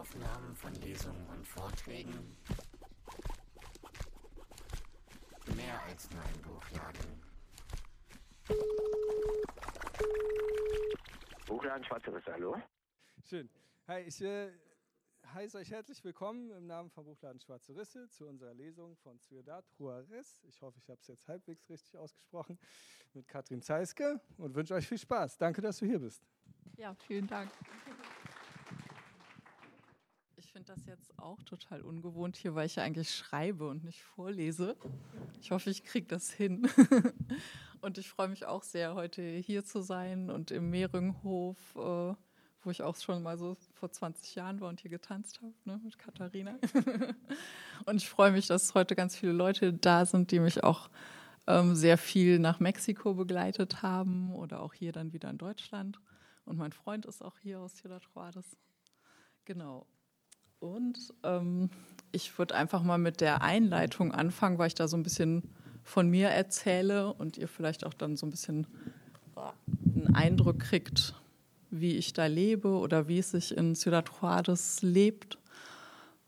Aufnahmen von Lesungen und Vorträgen. Mehr als nur ein Buchladen. Buchladen Schwarze Risse, hallo? Schön. Hi, ich äh, heiße euch herzlich willkommen im Namen vom Buchladen Schwarze Risse zu unserer Lesung von Ciudad Juarez. Ich hoffe, ich habe es jetzt halbwegs richtig ausgesprochen mit Katrin Zeiske und wünsche euch viel Spaß. Danke, dass du hier bist. Ja, vielen Dank. Das jetzt auch total ungewohnt hier, weil ich ja eigentlich schreibe und nicht vorlese. Ich hoffe, ich kriege das hin. Und ich freue mich auch sehr, heute hier zu sein und im Mehringhof, äh, wo ich auch schon mal so vor 20 Jahren war und hier getanzt habe ne, mit Katharina. und ich freue mich, dass heute ganz viele Leute da sind, die mich auch ähm, sehr viel nach Mexiko begleitet haben oder auch hier dann wieder in Deutschland. Und mein Freund ist auch hier aus Ciudad Juarez. Genau. Und ähm, ich würde einfach mal mit der Einleitung anfangen, weil ich da so ein bisschen von mir erzähle und ihr vielleicht auch dann so ein bisschen einen Eindruck kriegt, wie ich da lebe oder wie es sich in Ciudad Juarez lebt.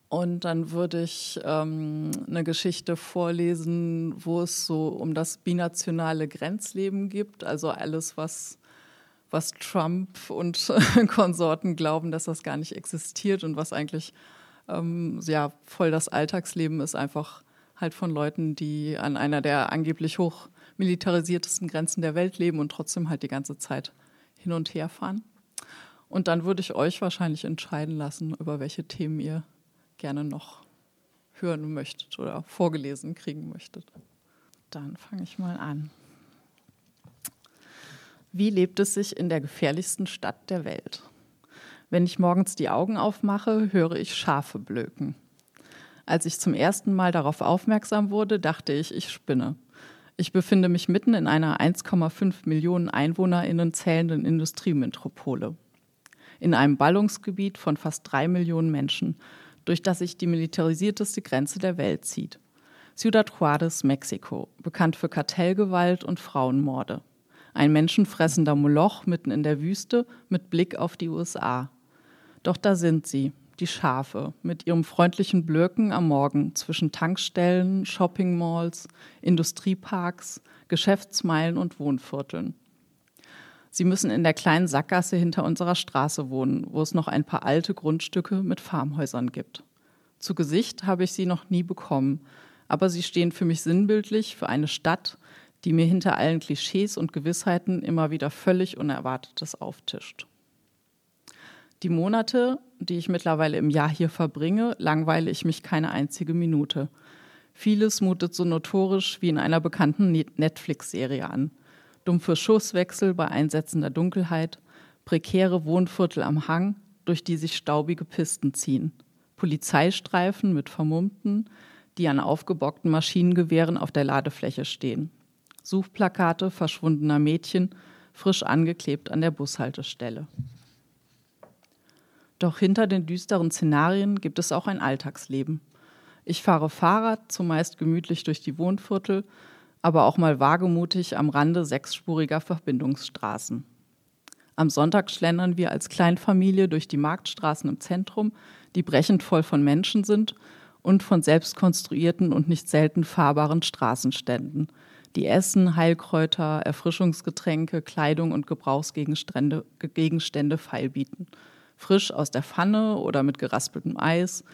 Und dann würde ich ähm, eine Geschichte vorlesen, wo es so um das binationale Grenzleben gibt, also alles, was was Trump und Konsorten glauben, dass das gar nicht existiert und was eigentlich ähm, ja voll das Alltagsleben ist, einfach halt von Leuten, die an einer der angeblich hochmilitarisiertesten Grenzen der Welt leben und trotzdem halt die ganze Zeit hin und her fahren. Und dann würde ich euch wahrscheinlich entscheiden lassen, über welche Themen ihr gerne noch hören möchtet oder vorgelesen kriegen möchtet. Dann fange ich mal an. Wie lebt es sich in der gefährlichsten Stadt der Welt? Wenn ich morgens die Augen aufmache, höre ich Schafe blöken. Als ich zum ersten Mal darauf aufmerksam wurde, dachte ich, ich spinne. Ich befinde mich mitten in einer 1,5 Millionen Einwohnerinnen zählenden Industriemetropole. In einem Ballungsgebiet von fast drei Millionen Menschen, durch das sich die militarisierteste Grenze der Welt zieht. Ciudad Juárez, Mexiko, bekannt für Kartellgewalt und Frauenmorde. Ein menschenfressender Moloch mitten in der Wüste mit Blick auf die USA. Doch da sind sie, die Schafe, mit ihrem freundlichen Blöken am Morgen zwischen Tankstellen, Shoppingmalls, Industrieparks, Geschäftsmeilen und Wohnvierteln. Sie müssen in der kleinen Sackgasse hinter unserer Straße wohnen, wo es noch ein paar alte Grundstücke mit Farmhäusern gibt. Zu Gesicht habe ich sie noch nie bekommen, aber sie stehen für mich sinnbildlich für eine Stadt, die mir hinter allen Klischees und Gewissheiten immer wieder völlig Unerwartetes auftischt. Die Monate, die ich mittlerweile im Jahr hier verbringe, langweile ich mich keine einzige Minute. Vieles mutet so notorisch wie in einer bekannten Netflix-Serie an. Dumpfe Schusswechsel bei einsetzender Dunkelheit, prekäre Wohnviertel am Hang, durch die sich staubige Pisten ziehen, Polizeistreifen mit Vermummten, die an aufgebockten Maschinengewehren auf der Ladefläche stehen. Suchplakate verschwundener Mädchen, frisch angeklebt an der Bushaltestelle. Doch hinter den düsteren Szenarien gibt es auch ein Alltagsleben. Ich fahre Fahrrad, zumeist gemütlich durch die Wohnviertel, aber auch mal wagemutig am Rande sechsspuriger Verbindungsstraßen. Am Sonntag schlendern wir als Kleinfamilie durch die Marktstraßen im Zentrum, die brechend voll von Menschen sind und von selbst konstruierten und nicht selten fahrbaren Straßenständen, die Essen, Heilkräuter, Erfrischungsgetränke, Kleidung und Gebrauchsgegenstände Gegenstände feilbieten. Frisch aus der Pfanne oder mit geraspeltem Eis,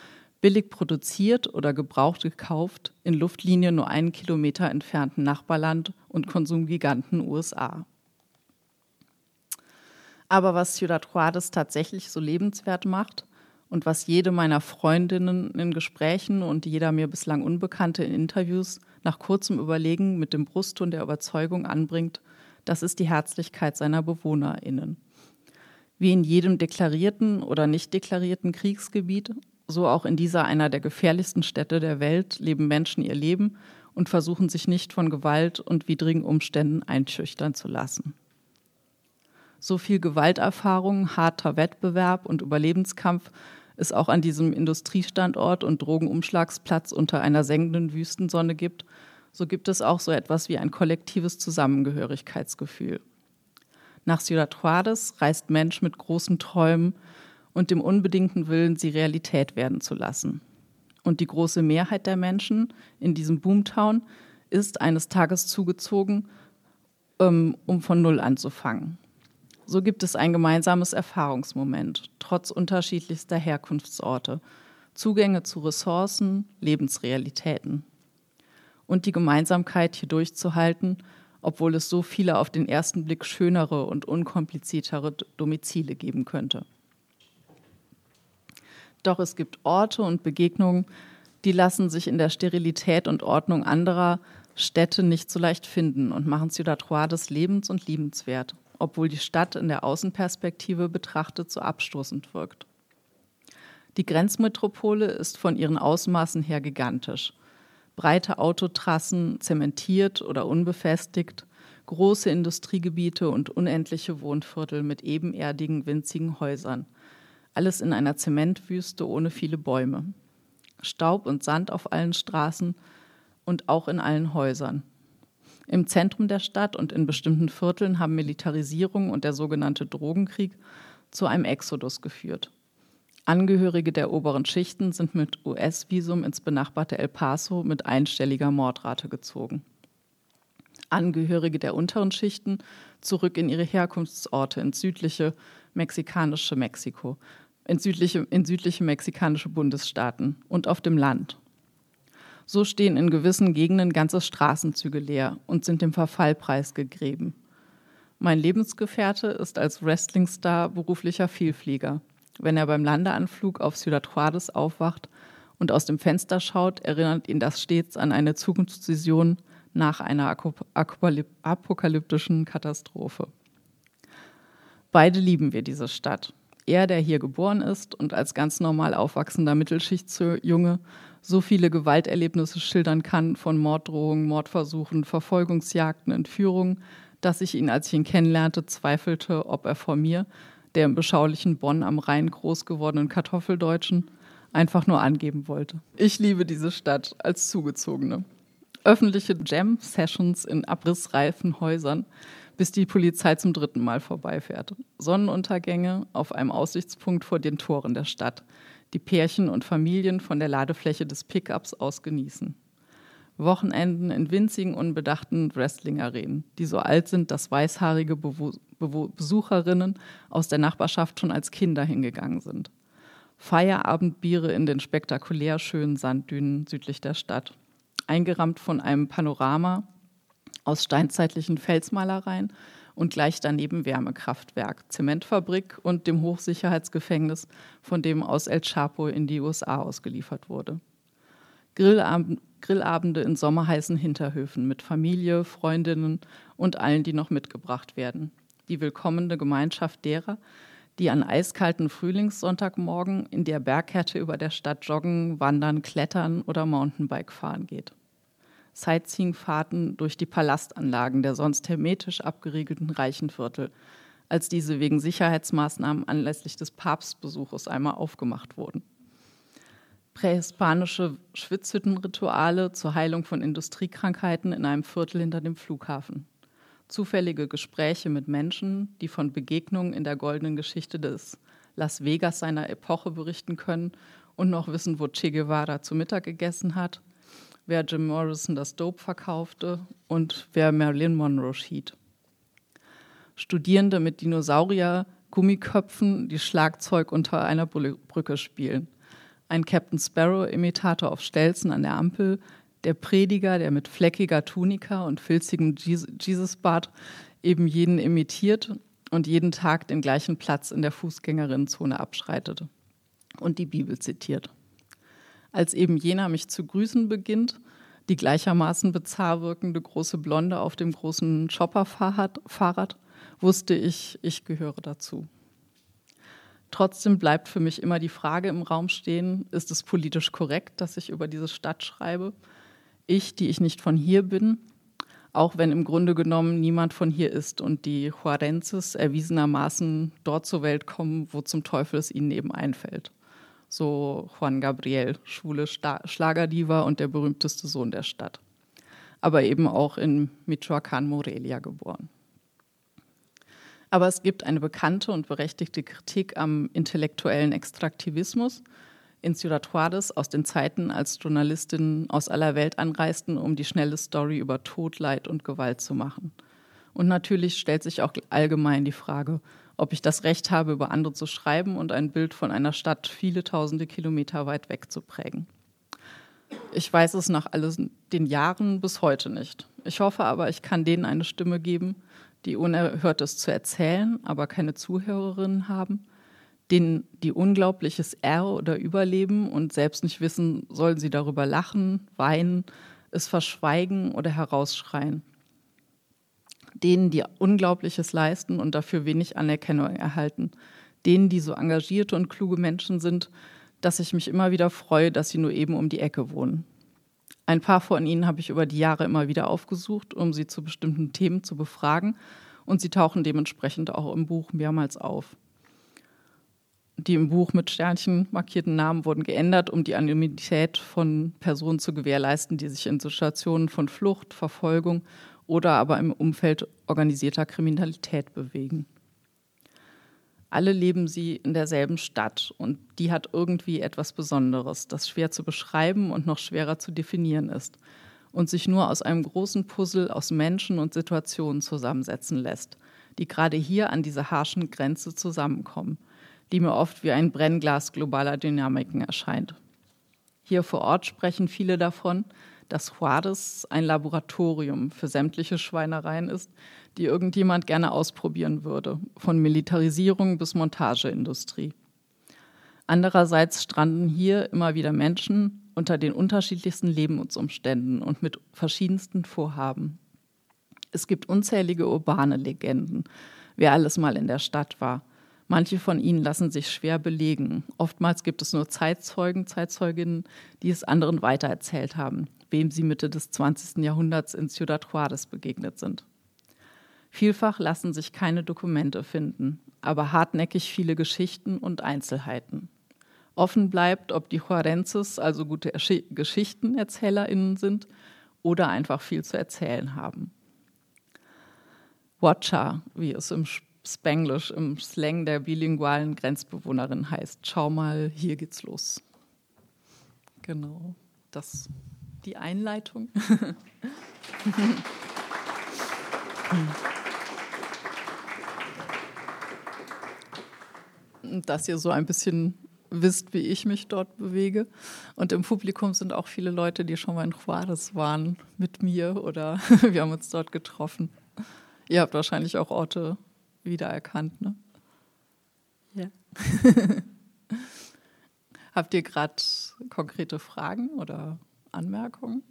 billig produziert oder gebraucht gekauft, in Luftlinie nur einen Kilometer entfernten Nachbarland und Konsumgiganten USA. Aber was Ciudad Juárez tatsächlich so lebenswert macht und was jede meiner Freundinnen in Gesprächen und jeder mir bislang Unbekannte in Interviews nach kurzem Überlegen mit dem Brustton der Überzeugung anbringt, das ist die Herzlichkeit seiner BewohnerInnen. Wie in jedem deklarierten oder nicht deklarierten Kriegsgebiet, so auch in dieser einer der gefährlichsten Städte der Welt, leben Menschen ihr Leben und versuchen sich nicht von Gewalt und widrigen Umständen einschüchtern zu lassen. So viel Gewalterfahrung, harter Wettbewerb und Überlebenskampf es auch an diesem Industriestandort und Drogenumschlagsplatz unter einer sengenden Wüstensonne gibt, so gibt es auch so etwas wie ein kollektives Zusammengehörigkeitsgefühl. Nach Ciudad Juárez reist Mensch mit großen Träumen und dem unbedingten Willen, sie Realität werden zu lassen. Und die große Mehrheit der Menschen in diesem Boomtown ist eines Tages zugezogen, ähm, um von Null anzufangen. So gibt es ein gemeinsames Erfahrungsmoment, trotz unterschiedlichster Herkunftsorte, Zugänge zu Ressourcen, Lebensrealitäten. Und die Gemeinsamkeit hier durchzuhalten, obwohl es so viele auf den ersten Blick schönere und unkompliziertere Domizile geben könnte. Doch es gibt Orte und Begegnungen, die lassen sich in der Sterilität und Ordnung anderer Städte nicht so leicht finden und machen Ciudad Juárez lebens- und liebenswert obwohl die Stadt in der Außenperspektive betrachtet so abstoßend wirkt. Die Grenzmetropole ist von ihren Ausmaßen her gigantisch. Breite Autotrassen, zementiert oder unbefestigt, große Industriegebiete und unendliche Wohnviertel mit ebenerdigen, winzigen Häusern. Alles in einer Zementwüste ohne viele Bäume. Staub und Sand auf allen Straßen und auch in allen Häusern. Im Zentrum der Stadt und in bestimmten Vierteln haben Militarisierung und der sogenannte Drogenkrieg zu einem Exodus geführt. Angehörige der oberen Schichten sind mit US-Visum ins benachbarte El Paso mit einstelliger Mordrate gezogen. Angehörige der unteren Schichten zurück in ihre Herkunftsorte ins südliche mexikanische Mexiko, in südliche, in südliche mexikanische Bundesstaaten und auf dem Land, so stehen in gewissen Gegenden ganze Straßenzüge leer und sind dem Verfall preisgegeben. Mein Lebensgefährte ist als Wrestlingstar beruflicher Vielflieger. Wenn er beim Landeanflug auf Ciudad Juárez aufwacht und aus dem Fenster schaut, erinnert ihn das stets an eine Zukunftsvision nach einer apokalyptischen Katastrophe. Beide lieben wir diese Stadt. Er, der hier geboren ist und als ganz normal aufwachsender Mittelschichtsjunge so viele Gewalterlebnisse schildern kann, von Morddrohungen, Mordversuchen, Verfolgungsjagden, Entführungen, dass ich ihn, als ich ihn kennenlernte, zweifelte, ob er vor mir, der im beschaulichen Bonn am Rhein groß gewordenen Kartoffeldeutschen, einfach nur angeben wollte. Ich liebe diese Stadt als Zugezogene. Öffentliche Jam-Sessions in abrissreifen Häusern, bis die Polizei zum dritten Mal vorbeifährt. Sonnenuntergänge auf einem Aussichtspunkt vor den Toren der Stadt die Pärchen und Familien von der Ladefläche des Pickups aus genießen. Wochenenden in winzigen, unbedachten Wrestling-Arenen, die so alt sind, dass weißhaarige Bewo Bewo Besucherinnen aus der Nachbarschaft schon als Kinder hingegangen sind. Feierabendbiere in den spektakulär schönen Sanddünen südlich der Stadt, eingerahmt von einem Panorama aus steinzeitlichen Felsmalereien und gleich daneben Wärmekraftwerk, Zementfabrik und dem Hochsicherheitsgefängnis, von dem aus El Chapo in die USA ausgeliefert wurde. Grillabend, Grillabende in sommerheißen Hinterhöfen mit Familie, Freundinnen und allen, die noch mitgebracht werden. Die willkommene Gemeinschaft derer, die an eiskalten Frühlingssonntagmorgen in der Bergkette über der Stadt joggen, wandern, klettern oder Mountainbike fahren geht. Sightseeing-Fahrten durch die Palastanlagen der sonst hermetisch abgeriegelten Reichenviertel, als diese wegen Sicherheitsmaßnahmen anlässlich des Papstbesuches einmal aufgemacht wurden. Prähispanische Schwitzhüttenrituale zur Heilung von Industriekrankheiten in einem Viertel hinter dem Flughafen. Zufällige Gespräche mit Menschen, die von Begegnungen in der goldenen Geschichte des Las Vegas seiner Epoche berichten können und noch wissen, wo Che Guevara zu Mittag gegessen hat wer Jim Morrison das Dope verkaufte und wer Marilyn Monroe schied. Studierende mit Dinosaurier-Gummiköpfen, die Schlagzeug unter einer Brücke spielen. Ein Captain Sparrow-Imitator auf Stelzen an der Ampel, der Prediger, der mit fleckiger Tunika und filzigem Jesus-Bart eben jeden imitiert und jeden Tag den gleichen Platz in der Fußgängerinnenzone abschreitete und die Bibel zitiert. Als eben jener mich zu grüßen beginnt, die gleichermaßen bizarr wirkende große Blonde auf dem großen Chopper-Fahrrad, wusste ich, ich gehöre dazu. Trotzdem bleibt für mich immer die Frage im Raum stehen, ist es politisch korrekt, dass ich über diese Stadt schreibe? Ich, die ich nicht von hier bin, auch wenn im Grunde genommen niemand von hier ist und die Juarezes erwiesenermaßen dort zur Welt kommen, wo zum Teufel es ihnen eben einfällt so Juan Gabriel, schwule Schlagerdiva und der berühmteste Sohn der Stadt. Aber eben auch in Michoacán, Morelia geboren. Aber es gibt eine bekannte und berechtigte Kritik am intellektuellen Extraktivismus in Ciudad Juárez aus den Zeiten, als Journalistinnen aus aller Welt anreisten, um die schnelle Story über Tod, Leid und Gewalt zu machen. Und natürlich stellt sich auch allgemein die Frage, ob ich das Recht habe, über andere zu schreiben und ein Bild von einer Stadt viele tausende Kilometer weit weg zu prägen. Ich weiß es nach all den Jahren bis heute nicht. Ich hoffe aber, ich kann denen eine Stimme geben, die Unerhörtes zu erzählen, aber keine Zuhörerinnen haben, denen die Unglaubliches R oder überleben und selbst nicht wissen, sollen sie darüber lachen, weinen, es verschweigen oder herausschreien. Denen, die Unglaubliches leisten und dafür wenig Anerkennung erhalten. Denen, die so engagierte und kluge Menschen sind, dass ich mich immer wieder freue, dass sie nur eben um die Ecke wohnen. Ein paar von ihnen habe ich über die Jahre immer wieder aufgesucht, um sie zu bestimmten Themen zu befragen, und sie tauchen dementsprechend auch im Buch mehrmals auf. Die im Buch mit Sternchen markierten Namen wurden geändert, um die Anonymität von Personen zu gewährleisten, die sich in Situationen von Flucht, Verfolgung oder aber im Umfeld organisierter Kriminalität bewegen. Alle leben sie in derselben Stadt und die hat irgendwie etwas Besonderes, das schwer zu beschreiben und noch schwerer zu definieren ist und sich nur aus einem großen Puzzle aus Menschen und Situationen zusammensetzen lässt, die gerade hier an dieser harschen Grenze zusammenkommen, die mir oft wie ein Brennglas globaler Dynamiken erscheint. Hier vor Ort sprechen viele davon, dass Juarez ein Laboratorium für sämtliche Schweinereien ist, die irgendjemand gerne ausprobieren würde, von Militarisierung bis Montageindustrie. Andererseits stranden hier immer wieder Menschen unter den unterschiedlichsten Lebensumständen und mit verschiedensten Vorhaben. Es gibt unzählige urbane Legenden, wer alles mal in der Stadt war. Manche von ihnen lassen sich schwer belegen. Oftmals gibt es nur Zeitzeugen, Zeitzeuginnen, die es anderen weitererzählt haben, wem sie Mitte des 20. Jahrhunderts in Ciudad Juárez begegnet sind. Vielfach lassen sich keine Dokumente finden, aber hartnäckig viele Geschichten und Einzelheiten. Offen bleibt, ob die Juarezes also gute GeschichtenerzählerInnen sind oder einfach viel zu erzählen haben. Watcha, wie es im Spanglish, im Slang der bilingualen Grenzbewohnerin heißt. Schau mal, hier geht's los. Genau, das die Einleitung. dass ihr so ein bisschen wisst, wie ich mich dort bewege. Und im Publikum sind auch viele Leute, die schon mal in Juarez waren mit mir oder wir haben uns dort getroffen. Ihr habt wahrscheinlich auch Orte wiedererkannt, ne? Ja. habt ihr gerade konkrete Fragen oder Anmerkungen?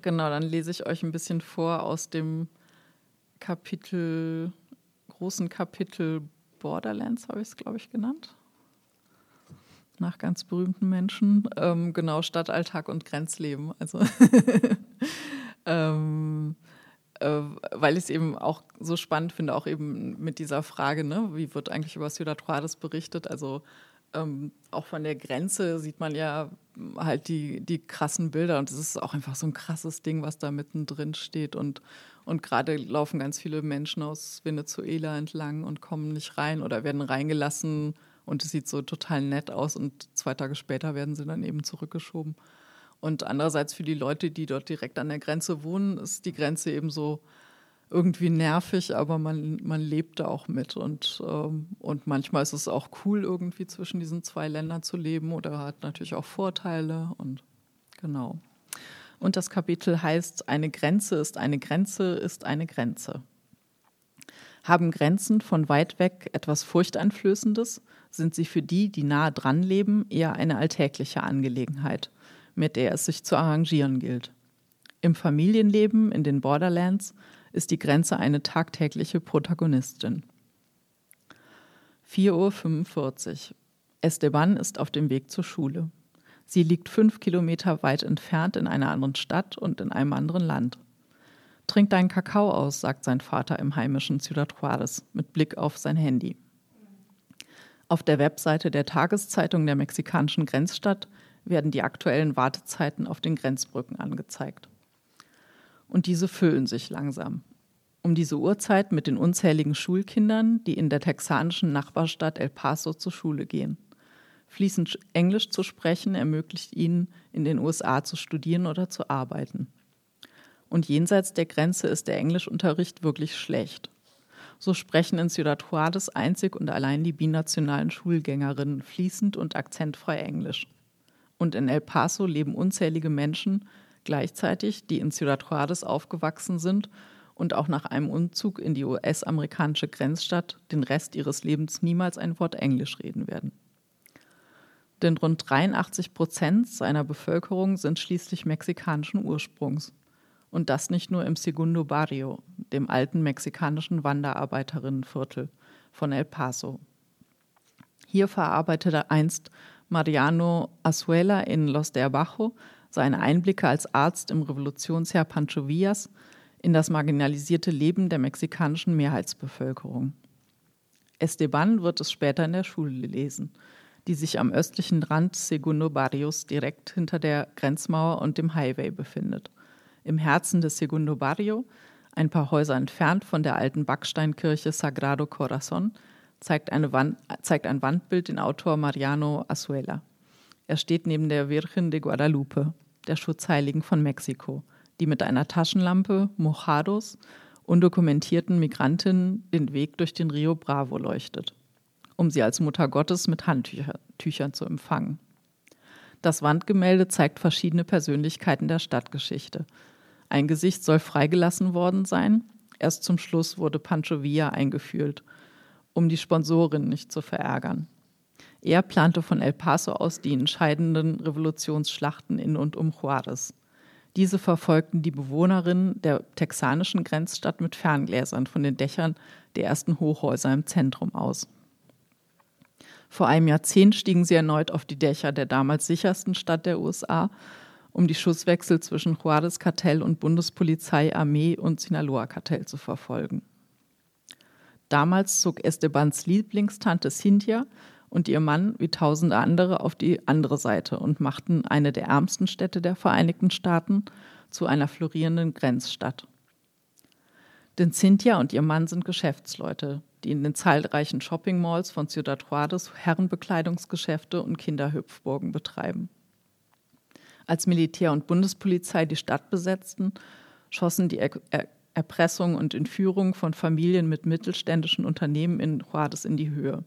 Genau, dann lese ich euch ein bisschen vor aus dem Kapitel großen Kapitel Borderlands, habe ich es, glaube ich, genannt. Nach ganz berühmten Menschen. Ähm, genau, Stadtalltag und Grenzleben. Also ähm, äh, weil ich es eben auch so spannend finde, auch eben mit dieser Frage, ne, wie wird eigentlich über Ciudad Juarez berichtet? Also ähm, auch von der Grenze sieht man ja halt die, die krassen Bilder und es ist auch einfach so ein krasses Ding, was da mittendrin steht und und gerade laufen ganz viele Menschen aus Venezuela entlang und kommen nicht rein oder werden reingelassen und es sieht so total nett aus und zwei Tage später werden sie dann eben zurückgeschoben. Und andererseits für die Leute, die dort direkt an der Grenze wohnen, ist die Grenze eben so irgendwie nervig, aber man, man lebt da auch mit. Und, ähm, und manchmal ist es auch cool, irgendwie zwischen diesen zwei Ländern zu leben oder hat natürlich auch Vorteile und genau. Und das Kapitel heißt, eine Grenze ist eine Grenze ist eine Grenze. Haben Grenzen von weit weg etwas Furchteinflößendes, sind sie für die, die nahe dran leben, eher eine alltägliche Angelegenheit, mit der es sich zu arrangieren gilt. Im Familienleben in den Borderlands ist die Grenze eine tagtägliche Protagonistin. 4.45 Uhr. Esteban ist auf dem Weg zur Schule. Sie liegt fünf Kilometer weit entfernt in einer anderen Stadt und in einem anderen Land. Trink deinen Kakao aus, sagt sein Vater im heimischen Ciudad Juárez mit Blick auf sein Handy. Auf der Webseite der Tageszeitung der mexikanischen Grenzstadt werden die aktuellen Wartezeiten auf den Grenzbrücken angezeigt. Und diese füllen sich langsam. Um diese Uhrzeit mit den unzähligen Schulkindern, die in der texanischen Nachbarstadt El Paso zur Schule gehen. Fließend Englisch zu sprechen ermöglicht ihnen, in den USA zu studieren oder zu arbeiten. Und jenseits der Grenze ist der Englischunterricht wirklich schlecht. So sprechen in Ciudad Juarez einzig und allein die binationalen Schulgängerinnen fließend und akzentfrei Englisch. Und in El Paso leben unzählige Menschen gleichzeitig, die in Ciudad Juarez aufgewachsen sind und auch nach einem Umzug in die US-amerikanische Grenzstadt den Rest ihres Lebens niemals ein Wort Englisch reden werden. Denn rund 83 Prozent seiner Bevölkerung sind schließlich mexikanischen Ursprungs. Und das nicht nur im Segundo Barrio, dem alten mexikanischen Wanderarbeiterinnenviertel von El Paso. Hier verarbeitete einst Mariano Azuela in Los de Abajo seine Einblicke als Arzt im Revolutionsjahr Pancho Villas in das marginalisierte Leben der mexikanischen Mehrheitsbevölkerung. Esteban wird es später in der Schule lesen, die sich am östlichen Rand Segundo Barrios direkt hinter der Grenzmauer und dem Highway befindet – im Herzen des Segundo Barrio, ein paar Häuser entfernt von der alten Backsteinkirche Sagrado Corazon, zeigt, Wand, zeigt ein Wandbild den Autor Mariano Azuela. Er steht neben der Virgen de Guadalupe, der Schutzheiligen von Mexiko, die mit einer Taschenlampe, Mojados, undokumentierten Migrantinnen den Weg durch den Rio Bravo leuchtet, um sie als Mutter Gottes mit Handtüchern zu empfangen. Das Wandgemälde zeigt verschiedene Persönlichkeiten der Stadtgeschichte, ein Gesicht soll freigelassen worden sein. Erst zum Schluss wurde Pancho Villa eingeführt, um die Sponsorin nicht zu verärgern. Er plante von El Paso aus die entscheidenden Revolutionsschlachten in und um Juarez. Diese verfolgten die Bewohnerinnen der texanischen Grenzstadt mit Ferngläsern von den Dächern der ersten Hochhäuser im Zentrum aus. Vor einem Jahrzehnt stiegen sie erneut auf die Dächer der damals sichersten Stadt der USA um die Schusswechsel zwischen Juarez-Kartell und Bundespolizei, Armee und Sinaloa-Kartell zu verfolgen. Damals zog Estebans Lieblingstante Cynthia und ihr Mann wie tausende andere auf die andere Seite und machten eine der ärmsten Städte der Vereinigten Staaten zu einer florierenden Grenzstadt. Denn Cynthia und ihr Mann sind Geschäftsleute, die in den zahlreichen Shopping-Malls von Ciudad Juarez Herrenbekleidungsgeschäfte und Kinderhüpfburgen betreiben. Als Militär und Bundespolizei die Stadt besetzten, schossen die er er Erpressung und Entführung von Familien mit mittelständischen Unternehmen in Juarez in die Höhe.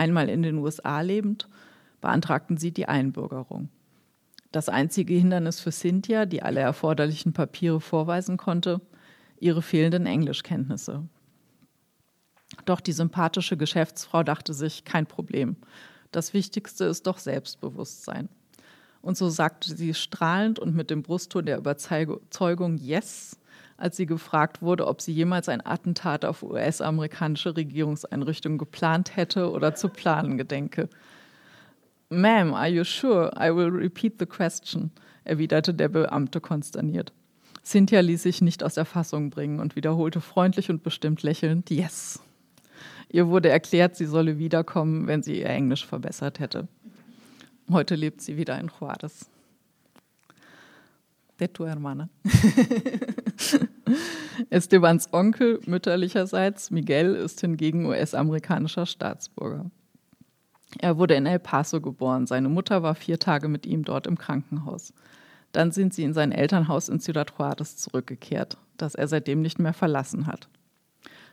Einmal in den USA lebend, beantragten sie die Einbürgerung. Das einzige Hindernis für Cynthia, die alle erforderlichen Papiere vorweisen konnte, ihre fehlenden Englischkenntnisse. Doch die sympathische Geschäftsfrau dachte sich, kein Problem. Das Wichtigste ist doch Selbstbewusstsein. Und so sagte sie strahlend und mit dem Brustton der Überzeugung Yes, als sie gefragt wurde, ob sie jemals ein Attentat auf US-amerikanische Regierungseinrichtungen geplant hätte oder zu planen gedenke. Ma'am, are you sure? I will repeat the question, erwiderte der Beamte konsterniert. Cynthia ließ sich nicht aus der Fassung bringen und wiederholte freundlich und bestimmt lächelnd Yes. Ihr wurde erklärt, sie solle wiederkommen, wenn sie ihr Englisch verbessert hätte. Heute lebt sie wieder in Juarez. De tu hermana. Estebans Onkel mütterlicherseits, Miguel, ist hingegen US-amerikanischer Staatsbürger. Er wurde in El Paso geboren. Seine Mutter war vier Tage mit ihm dort im Krankenhaus. Dann sind sie in sein Elternhaus in Ciudad Juarez zurückgekehrt, das er seitdem nicht mehr verlassen hat.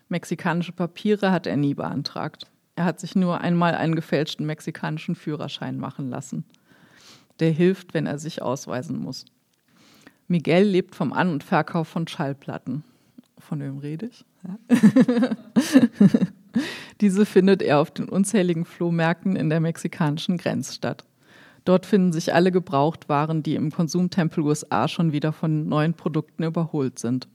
Mexikanische Papiere hat er nie beantragt. Er hat sich nur einmal einen gefälschten mexikanischen Führerschein machen lassen. Der hilft, wenn er sich ausweisen muss. Miguel lebt vom An- und Verkauf von Schallplatten. Von wem rede ich? Ja. Diese findet er auf den unzähligen Flohmärkten in der mexikanischen Grenzstadt. Dort finden sich alle Gebrauchtwaren, die im Konsumtempel USA schon wieder von neuen Produkten überholt sind.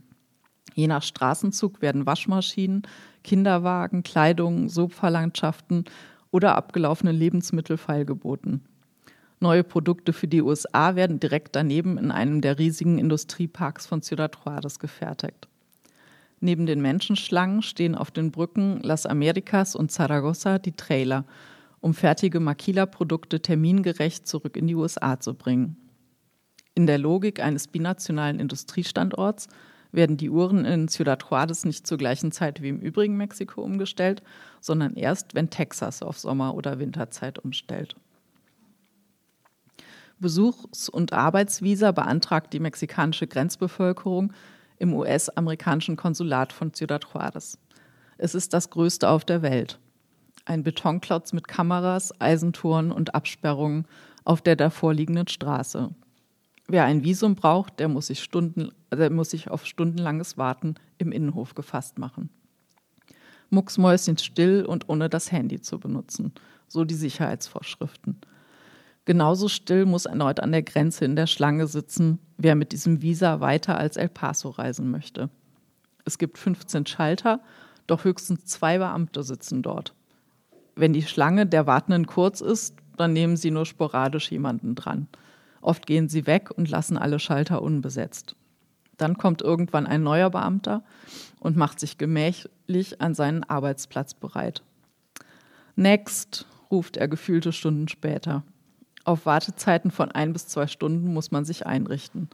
Je nach Straßenzug werden Waschmaschinen, Kinderwagen, Kleidung, Sofalandschaften oder abgelaufene Lebensmittel feilgeboten. Neue Produkte für die USA werden direkt daneben in einem der riesigen Industrieparks von Ciudad Juarez gefertigt. Neben den Menschenschlangen stehen auf den Brücken Las Americas und Zaragoza die Trailer, um fertige Maquila-Produkte termingerecht zurück in die USA zu bringen. In der Logik eines binationalen Industriestandorts werden die Uhren in Ciudad Juárez nicht zur gleichen Zeit wie im übrigen Mexiko umgestellt, sondern erst, wenn Texas auf Sommer- oder Winterzeit umstellt. Besuchs- und Arbeitsvisa beantragt die mexikanische Grenzbevölkerung im US-amerikanischen Konsulat von Ciudad Juárez. Es ist das größte auf der Welt. Ein Betonklotz mit Kameras, Eisentoren und Absperrungen auf der davorliegenden Straße. Wer ein Visum braucht, der muss sich, Stunden, der muss sich auf stundenlanges Warten im Innenhof gefasst machen. Mucksmäuschen still und ohne das Handy zu benutzen, so die Sicherheitsvorschriften. Genauso still muss erneut an der Grenze in der Schlange sitzen, wer mit diesem Visa weiter als El Paso reisen möchte. Es gibt 15 Schalter, doch höchstens zwei Beamte sitzen dort. Wenn die Schlange der Wartenden kurz ist, dann nehmen sie nur sporadisch jemanden dran. Oft gehen sie weg und lassen alle Schalter unbesetzt. Dann kommt irgendwann ein neuer Beamter und macht sich gemächlich an seinen Arbeitsplatz bereit. Next, ruft er gefühlte Stunden später. Auf Wartezeiten von ein bis zwei Stunden muss man sich einrichten.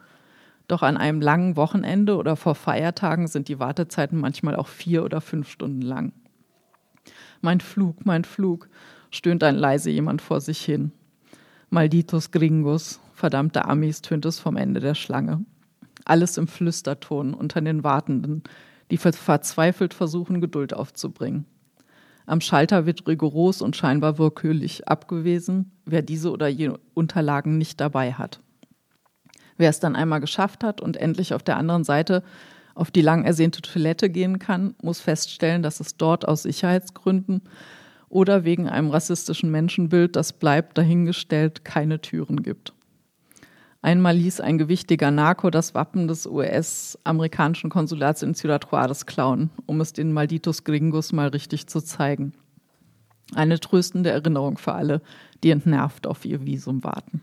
Doch an einem langen Wochenende oder vor Feiertagen sind die Wartezeiten manchmal auch vier oder fünf Stunden lang. Mein Flug, mein Flug, stöhnt ein leise jemand vor sich hin. Malditos Gringos, verdammte Amis, tönt es vom Ende der Schlange. Alles im Flüsterton unter den Wartenden, die verzweifelt versuchen, Geduld aufzubringen. Am Schalter wird rigoros und scheinbar willkürlich abgewiesen, wer diese oder jene Unterlagen nicht dabei hat. Wer es dann einmal geschafft hat und endlich auf der anderen Seite auf die lang ersehnte Toilette gehen kann, muss feststellen, dass es dort aus Sicherheitsgründen oder wegen einem rassistischen Menschenbild, das bleibt dahingestellt, keine Türen gibt. Einmal ließ ein gewichtiger Narko das Wappen des US-amerikanischen Konsulats in Ciudad Juárez klauen, um es den Malditos Gringos mal richtig zu zeigen. Eine tröstende Erinnerung für alle, die entnervt auf ihr Visum warten.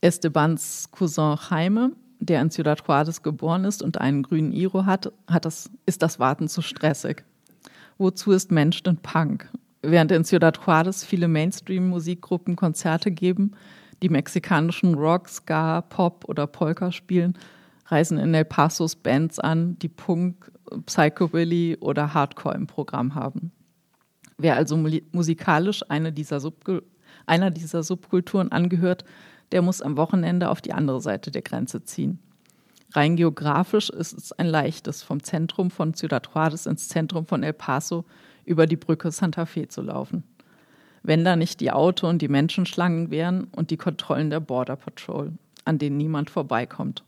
Estebans Cousin Jaime, der in Ciudad Juárez geboren ist und einen grünen Iro hat, hat das, ist das Warten zu stressig. Wozu ist Mensch denn Punk? Während in Ciudad Juárez viele Mainstream-Musikgruppen Konzerte geben, die mexikanischen Rock, Ska, Pop oder Polka spielen, reisen in El Pasos Bands an, die Punk, Psychobilly oder Hardcore im Programm haben. Wer also musikalisch eine dieser einer dieser Subkulturen angehört, der muss am Wochenende auf die andere Seite der Grenze ziehen. Rein geografisch ist es ein leichtes, vom Zentrum von Ciudad Juárez ins Zentrum von El Paso über die Brücke Santa Fe zu laufen wenn da nicht die Auto- und die Menschenschlangen wären und die Kontrollen der Border Patrol, an denen niemand vorbeikommt.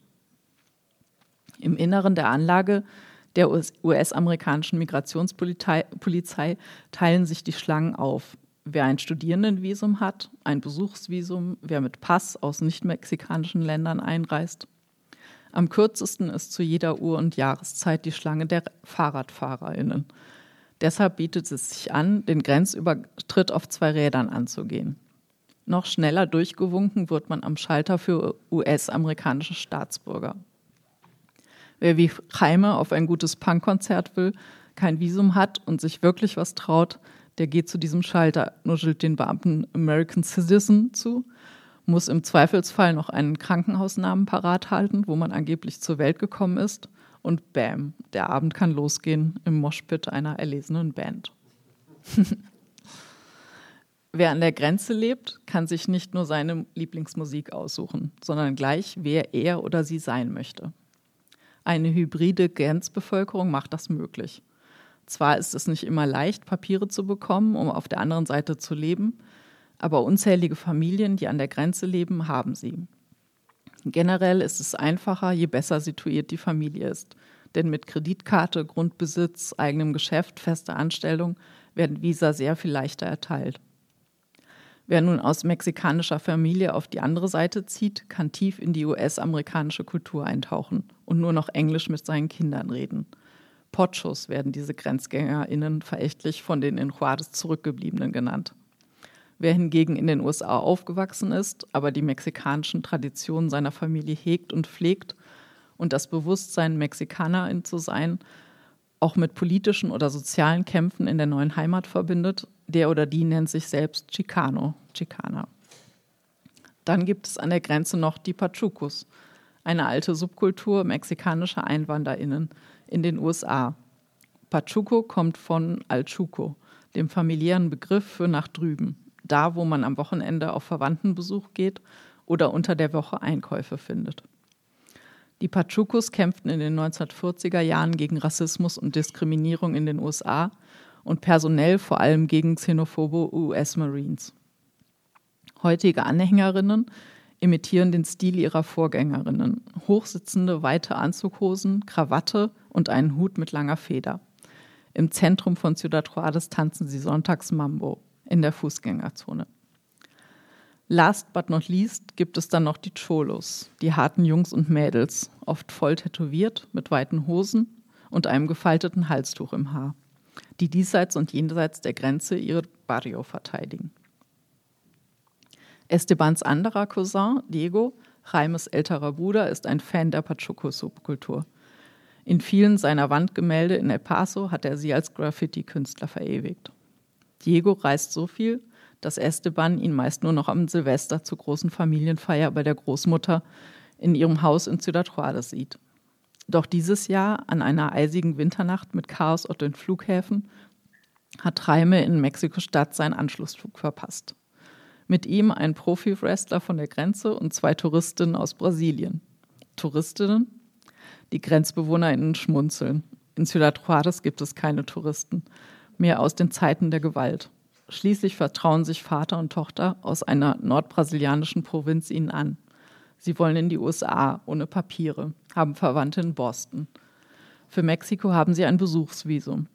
Im Inneren der Anlage der US-amerikanischen Migrationspolizei teilen sich die Schlangen auf. Wer ein Studierendenvisum hat, ein Besuchsvisum, wer mit Pass aus nicht-mexikanischen Ländern einreist. Am kürzesten ist zu jeder Uhr und Jahreszeit die Schlange der FahrradfahrerInnen – Deshalb bietet es sich an, den Grenzübertritt auf zwei Rädern anzugehen. Noch schneller durchgewunken wird man am Schalter für US-amerikanische Staatsbürger. Wer wie Jaime auf ein gutes Punkkonzert will, kein Visum hat und sich wirklich was traut, der geht zu diesem Schalter, nuschelt den Beamten American Citizen zu, muss im Zweifelsfall noch einen Krankenhausnamen parat halten, wo man angeblich zur Welt gekommen ist und bam, der Abend kann losgehen im Moshpit einer erlesenen Band. Wer an der Grenze lebt, kann sich nicht nur seine Lieblingsmusik aussuchen, sondern gleich, wer er oder sie sein möchte. Eine hybride Grenzbevölkerung macht das möglich. Zwar ist es nicht immer leicht, Papiere zu bekommen, um auf der anderen Seite zu leben, aber unzählige Familien, die an der Grenze leben, haben sie. Generell ist es einfacher, je besser situiert die Familie ist. Denn mit Kreditkarte, Grundbesitz, eigenem Geschäft, fester Anstellung werden Visa sehr viel leichter erteilt. Wer nun aus mexikanischer Familie auf die andere Seite zieht, kann tief in die US-amerikanische Kultur eintauchen und nur noch Englisch mit seinen Kindern reden. Pochos werden diese GrenzgängerInnen verächtlich von den in Juarez zurückgebliebenen genannt. Wer hingegen in den USA aufgewachsen ist, aber die mexikanischen Traditionen seiner Familie hegt und pflegt und das Bewusstsein, Mexikanerin zu sein, auch mit politischen oder sozialen Kämpfen in der neuen Heimat verbindet, der oder die nennt sich selbst Chicano, Chicana. Dann gibt es an der Grenze noch die Pachucos, eine alte Subkultur mexikanischer EinwanderInnen in den USA. Pachuco kommt von Alchuco, dem familiären Begriff für nach drüben, da wo man am Wochenende auf Verwandtenbesuch geht oder unter der Woche Einkäufe findet. Die Pachucos kämpften in den 1940er Jahren gegen Rassismus und Diskriminierung in den USA und personell vor allem gegen xenophobe US Marines. Heutige Anhängerinnen imitieren den Stil ihrer Vorgängerinnen. Hochsitzende, weite Anzughosen, Krawatte und einen Hut mit langer Feder. Im Zentrum von Ciudad Juarez tanzen sie sonntags Mambo in der Fußgängerzone. Last but not least gibt es dann noch die Cholos, die harten Jungs und Mädels, oft voll tätowiert, mit weiten Hosen und einem gefalteten Halstuch im Haar, die diesseits und jenseits der Grenze ihre Barrio verteidigen. Estebans anderer Cousin, Diego, Jaimes älterer Bruder, ist ein Fan der Pachuco-Subkultur. In vielen seiner Wandgemälde in El Paso hat er sie als Graffiti-Künstler verewigt. Diego reist so viel, dass Esteban ihn meist nur noch am Silvester zur großen Familienfeier bei der Großmutter in ihrem Haus in Ciudad Juarez sieht. Doch dieses Jahr, an einer eisigen Winternacht mit Chaos auf den Flughäfen, hat Reime in Mexiko-Stadt seinen Anschlussflug verpasst mit ihm ein Profi-Wrestler von der Grenze und zwei Touristinnen aus Brasilien. Touristinnen? Die GrenzbewohnerInnen schmunzeln. In Ciudad Juarez gibt es keine Touristen, mehr aus den Zeiten der Gewalt. Schließlich vertrauen sich Vater und Tochter aus einer nordbrasilianischen Provinz ihnen an. Sie wollen in die USA ohne Papiere, haben Verwandte in Boston. Für Mexiko haben sie ein Besuchsvisum.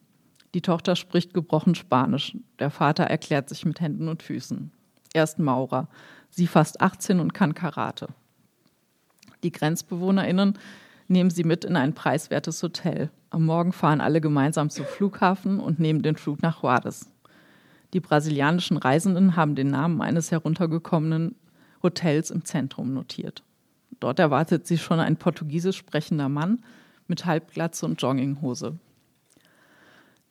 Die Tochter spricht gebrochen Spanisch. Der Vater erklärt sich mit Händen und Füßen. Er ist Maurer. Sie fast 18 und kann Karate. Die GrenzbewohnerInnen nehmen sie mit in ein preiswertes Hotel. Am Morgen fahren alle gemeinsam zum Flughafen und nehmen den Flug nach Juarez. Die brasilianischen Reisenden haben den Namen eines heruntergekommenen Hotels im Zentrum notiert. Dort erwartet sie schon ein portugiesisch sprechender Mann mit Halbglatze und Jogginghose.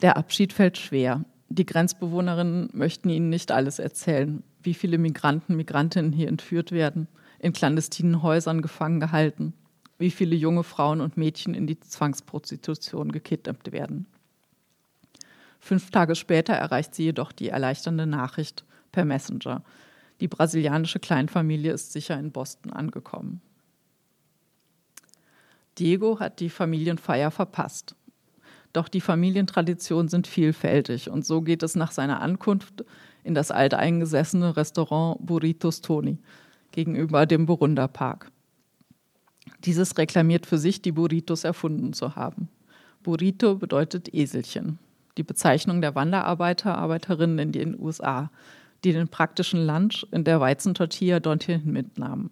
Der Abschied fällt schwer. Die Grenzbewohnerinnen möchten ihnen nicht alles erzählen, wie viele Migranten, Migrantinnen hier entführt werden, in clandestinen Häusern gefangen gehalten, wie viele junge Frauen und Mädchen in die Zwangsprostitution gekidnappt werden. Fünf Tage später erreicht sie jedoch die erleichternde Nachricht per Messenger. Die brasilianische Kleinfamilie ist sicher in Boston angekommen. Diego hat die Familienfeier verpasst. Doch die Familientraditionen sind vielfältig und so geht es nach seiner Ankunft in das alteingesessene Restaurant Burritos Toni gegenüber dem Burunda Park. Dieses reklamiert für sich, die Burritos erfunden zu haben. Burrito bedeutet Eselchen, die Bezeichnung der Wanderarbeiter, Arbeiterinnen in den USA, die den praktischen Lunch in der Weizentortilla dorthin mitnahmen.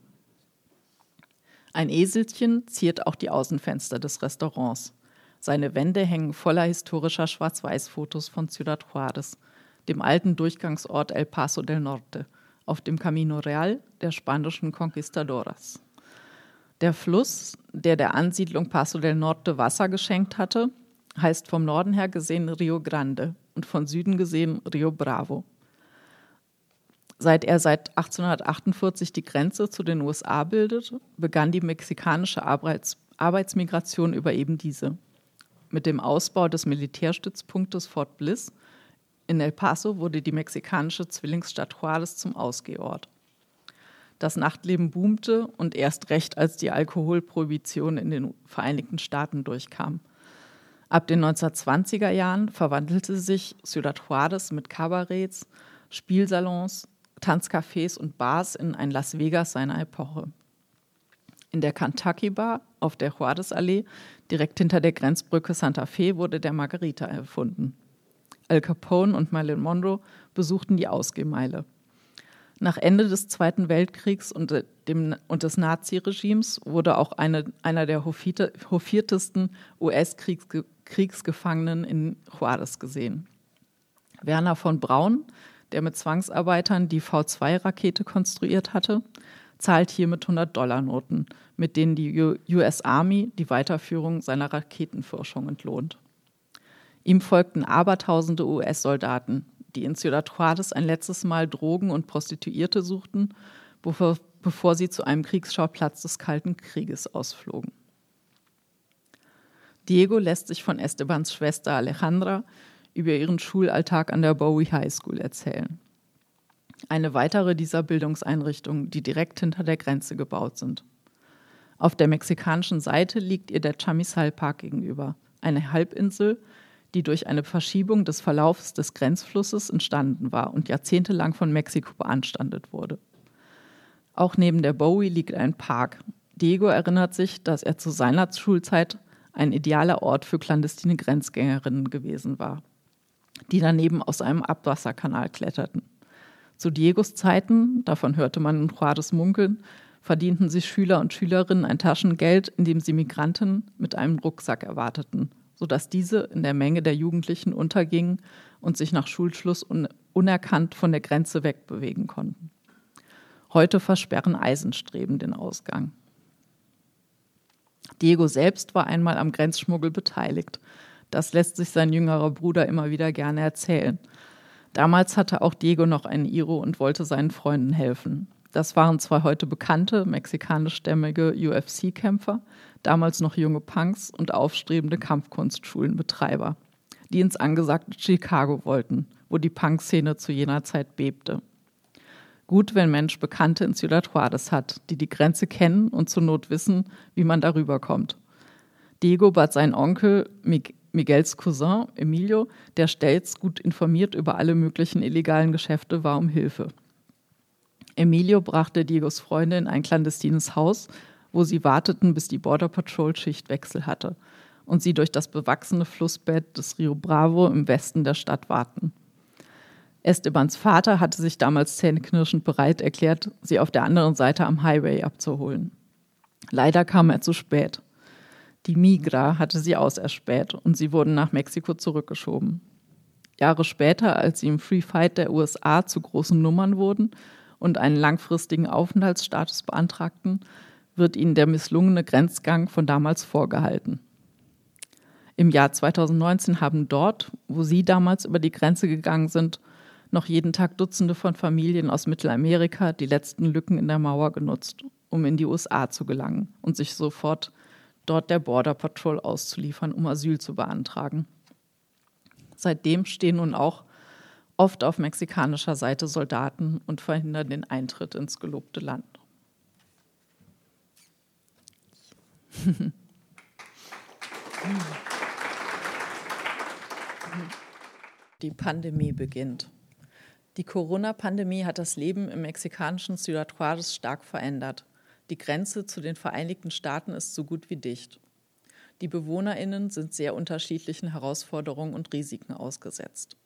Ein Eselchen ziert auch die Außenfenster des Restaurants. Seine Wände hängen voller historischer Schwarz-Weiß-Fotos von Ciudad Juárez – dem alten Durchgangsort El Paso del Norte, auf dem Camino Real der spanischen Conquistadoras. Der Fluss, der der Ansiedlung Paso del Norte Wasser geschenkt hatte, heißt vom Norden her gesehen Rio Grande und von Süden gesehen Rio Bravo. Seit er seit 1848 die Grenze zu den USA bildet, begann die mexikanische Arbeits Arbeitsmigration über eben diese. Mit dem Ausbau des Militärstützpunktes Fort Bliss in El Paso wurde die mexikanische Zwillingsstadt Juárez zum Ausgehort. Das Nachtleben boomte und erst recht, als die Alkoholprohibition in den Vereinigten Staaten durchkam. Ab den 1920er Jahren verwandelte sich Ciudad Juárez mit Kabarets, Spielsalons, Tanzcafés und Bars in ein Las Vegas seiner Epoche. In der Kentucky Bar auf der Juárez Allee, direkt hinter der Grenzbrücke Santa Fe, wurde der Margarita erfunden. Al Capone und Marilyn Monroe besuchten die Ausgehmeile. Nach Ende des Zweiten Weltkriegs und, äh, dem, und des Naziregimes wurde auch eine, einer der hofiertesten US-Kriegsgefangenen in Juarez gesehen. Werner von Braun, der mit Zwangsarbeitern die V2-Rakete konstruiert hatte, zahlt hier mit 100-Dollar-Noten, mit denen die US Army die Weiterführung seiner Raketenforschung entlohnt. Ihm folgten abertausende US-Soldaten, die in Ciudad Juárez ein letztes Mal Drogen und Prostituierte suchten, bevor, bevor sie zu einem Kriegsschauplatz des Kalten Krieges ausflogen. Diego lässt sich von Estebans Schwester Alejandra über ihren Schulalltag an der Bowie High School erzählen. Eine weitere dieser Bildungseinrichtungen, die direkt hinter der Grenze gebaut sind. Auf der mexikanischen Seite liegt ihr der Chamizal Park gegenüber, eine Halbinsel, die durch eine Verschiebung des Verlaufs des Grenzflusses entstanden war und jahrzehntelang von Mexiko beanstandet wurde. Auch neben der Bowie liegt ein Park. Diego erinnert sich, dass er zu seiner Schulzeit ein idealer Ort für clandestine Grenzgängerinnen gewesen war, die daneben aus einem Abwasserkanal kletterten. Zu Diegos Zeiten, davon hörte man in Juarez munkeln, verdienten sich Schüler und Schülerinnen ein Taschengeld, indem sie Migranten mit einem Rucksack erwarteten, sodass diese in der Menge der Jugendlichen untergingen und sich nach Schulschluss un unerkannt von der Grenze wegbewegen konnten. Heute versperren Eisenstreben den Ausgang. Diego selbst war einmal am Grenzschmuggel beteiligt. Das lässt sich sein jüngerer Bruder immer wieder gerne erzählen. Damals hatte auch Diego noch einen Iro und wollte seinen Freunden helfen. Das waren zwei heute bekannte mexikanischstämmige UFC-Kämpfer, damals noch junge Punks und aufstrebende Kampfkunstschulenbetreiber, die ins angesagte Chicago wollten, wo die Punk-Szene zu jener Zeit bebte. Gut, wenn Mensch Bekannte in Ciudad Juarez hat, die die Grenze kennen und zur Not wissen, wie man darüber kommt. Diego bat seinen Onkel Miguels Cousin Emilio, der stets gut informiert über alle möglichen illegalen Geschäfte war, um Hilfe. Emilio brachte Diegos Freunde in ein clandestines Haus, wo sie warteten, bis die Border Patrol Schichtwechsel hatte und sie durch das bewachsene Flussbett des Rio Bravo im Westen der Stadt warten. Estebans Vater hatte sich damals zähneknirschend bereit erklärt, sie auf der anderen Seite am Highway abzuholen. Leider kam er zu spät. Die Migra hatte sie auserspäht und sie wurden nach Mexiko zurückgeschoben. Jahre später, als sie im Free Fight der USA zu großen Nummern wurden und einen langfristigen Aufenthaltsstatus beantragten, wird ihnen der misslungene Grenzgang von damals vorgehalten. Im Jahr 2019 haben dort, wo sie damals über die Grenze gegangen sind, noch jeden Tag Dutzende von Familien aus Mittelamerika die letzten Lücken in der Mauer genutzt, um in die USA zu gelangen und sich sofort dort der Border Patrol auszuliefern, um Asyl zu beantragen. Seitdem stehen nun auch oft auf mexikanischer Seite Soldaten und verhindern den Eintritt ins gelobte Land. Die Pandemie beginnt. Die Corona-Pandemie hat das Leben im mexikanischen Ciudad Juárez stark verändert. Die Grenze zu den Vereinigten Staaten ist so gut wie dicht. Die BewohnerInnen sind sehr unterschiedlichen Herausforderungen und Risiken ausgesetzt.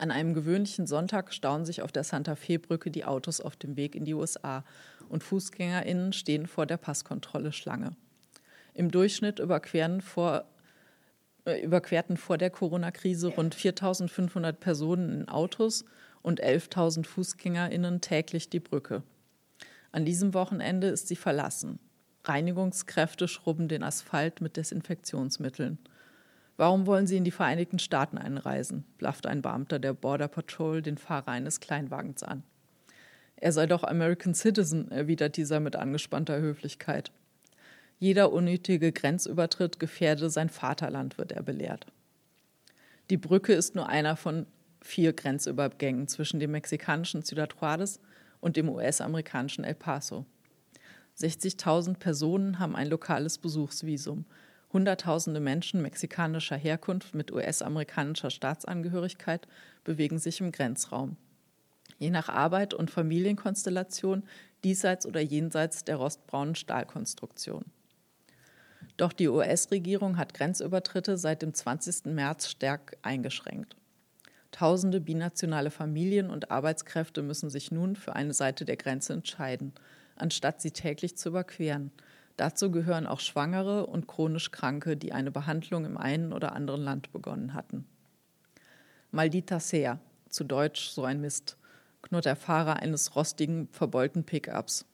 An einem gewöhnlichen Sonntag stauen sich auf der Santa Fe-Brücke die Autos auf dem Weg in die USA und FußgängerInnen stehen vor der Passkontrolle Schlange. Im Durchschnitt überqueren vor äh, überquerten vor der Corona-Krise rund 4.500 Personen in Autos und 11.000 FußgängerInnen täglich die Brücke. An diesem Wochenende ist sie verlassen. Reinigungskräfte schrubben den Asphalt mit Desinfektionsmitteln. Warum wollen Sie in die Vereinigten Staaten einreisen? blafft ein Beamter der Border Patrol den Fahrer eines Kleinwagens an. Er sei doch American Citizen, erwidert dieser mit angespannter Höflichkeit. Jeder unnötige Grenzübertritt gefährde sein Vaterland, wird er belehrt. Die Brücke ist nur einer von vier Grenzübergängen zwischen dem mexikanischen Ciudad Juárez und dem US-amerikanischen El Paso. 60.000 Personen haben ein lokales Besuchsvisum. Hunderttausende Menschen mexikanischer Herkunft mit US-amerikanischer Staatsangehörigkeit bewegen sich im Grenzraum. Je nach Arbeit und Familienkonstellation diesseits oder jenseits der rostbraunen Stahlkonstruktion. Doch die US-Regierung hat Grenzübertritte seit dem 20. März stark eingeschränkt. Tausende binationale Familien und Arbeitskräfte müssen sich nun für eine Seite der Grenze entscheiden, anstatt sie täglich zu überqueren. Dazu gehören auch Schwangere und chronisch Kranke, die eine Behandlung im einen oder anderen Land begonnen hatten. Maldita sea, zu Deutsch so ein Mist, knurrt der Fahrer eines rostigen, verbeulten Pickups.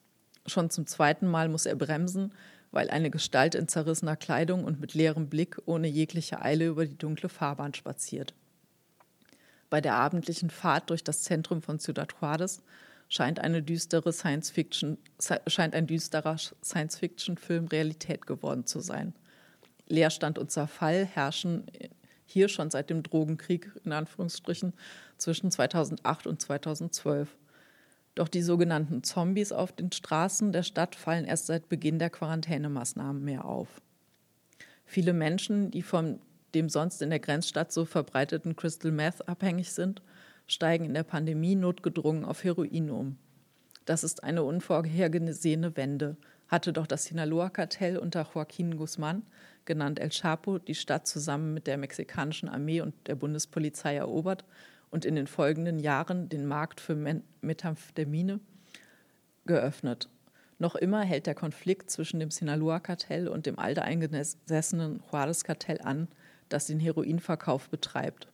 Schon zum zweiten Mal muss er bremsen, weil eine Gestalt in zerrissener Kleidung und mit leerem Blick ohne jegliche Eile über die dunkle Fahrbahn spaziert. Bei der abendlichen Fahrt durch das Zentrum von Ciudad Juárez scheint, eine düstere Science -Fiction, scheint ein düsterer Science-Fiction-Film Realität geworden zu sein. Leerstand und Zerfall herrschen hier schon seit dem Drogenkrieg in Anführungsstrichen zwischen 2008 und 2012. Doch die sogenannten Zombies auf den Straßen der Stadt fallen erst seit Beginn der Quarantänemaßnahmen mehr auf. Viele Menschen, die von dem sonst in der Grenzstadt so verbreiteten Crystal Meth abhängig sind, steigen in der Pandemie notgedrungen auf Heroin um. Das ist eine unvorhergesehene Wende, hatte doch das Sinaloa-Kartell unter Joaquin Guzman, genannt El Chapo, die Stadt zusammen mit der mexikanischen Armee und der Bundespolizei erobert und in den folgenden Jahren den Markt für Methamphetamine geöffnet. Noch immer hält der Konflikt zwischen dem Sinaloa-Kartell und dem alteingesessenen Juarez-Kartell an, das den Heroinverkauf betreibt.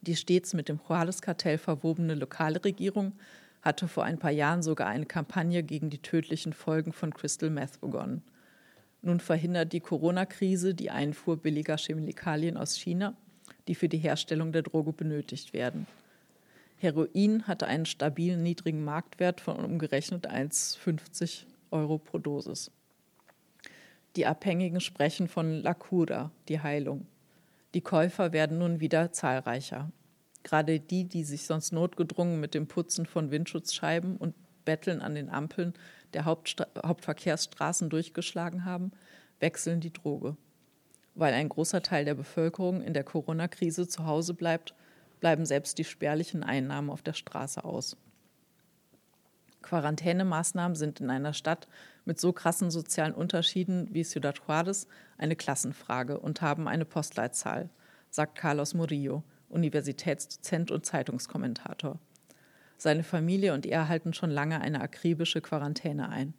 Die stets mit dem Juarez-Kartell verwobene lokale Regierung hatte vor ein paar Jahren sogar eine Kampagne gegen die tödlichen Folgen von Crystal Meth begonnen. Nun verhindert die Corona-Krise die Einfuhr billiger Chemikalien aus China, die für die Herstellung der Droge benötigt werden. Heroin hatte einen stabilen niedrigen Marktwert von umgerechnet 1,50 Euro pro Dosis. Die Abhängigen sprechen von La Cura, die Heilung. Die Käufer werden nun wieder zahlreicher. Gerade die, die sich sonst notgedrungen mit dem Putzen von Windschutzscheiben und Betteln an den Ampeln der Hauptstra Hauptverkehrsstraßen durchgeschlagen haben, wechseln die Droge. Weil ein großer Teil der Bevölkerung in der Corona-Krise zu Hause bleibt, bleiben selbst die spärlichen Einnahmen auf der Straße aus. Quarantänemaßnahmen sind in einer Stadt mit so krassen sozialen Unterschieden wie Ciudad Juárez eine Klassenfrage und haben eine Postleitzahl, sagt Carlos Murillo, Universitätsdozent und Zeitungskommentator. Seine Familie und er halten schon lange eine akribische Quarantäne ein.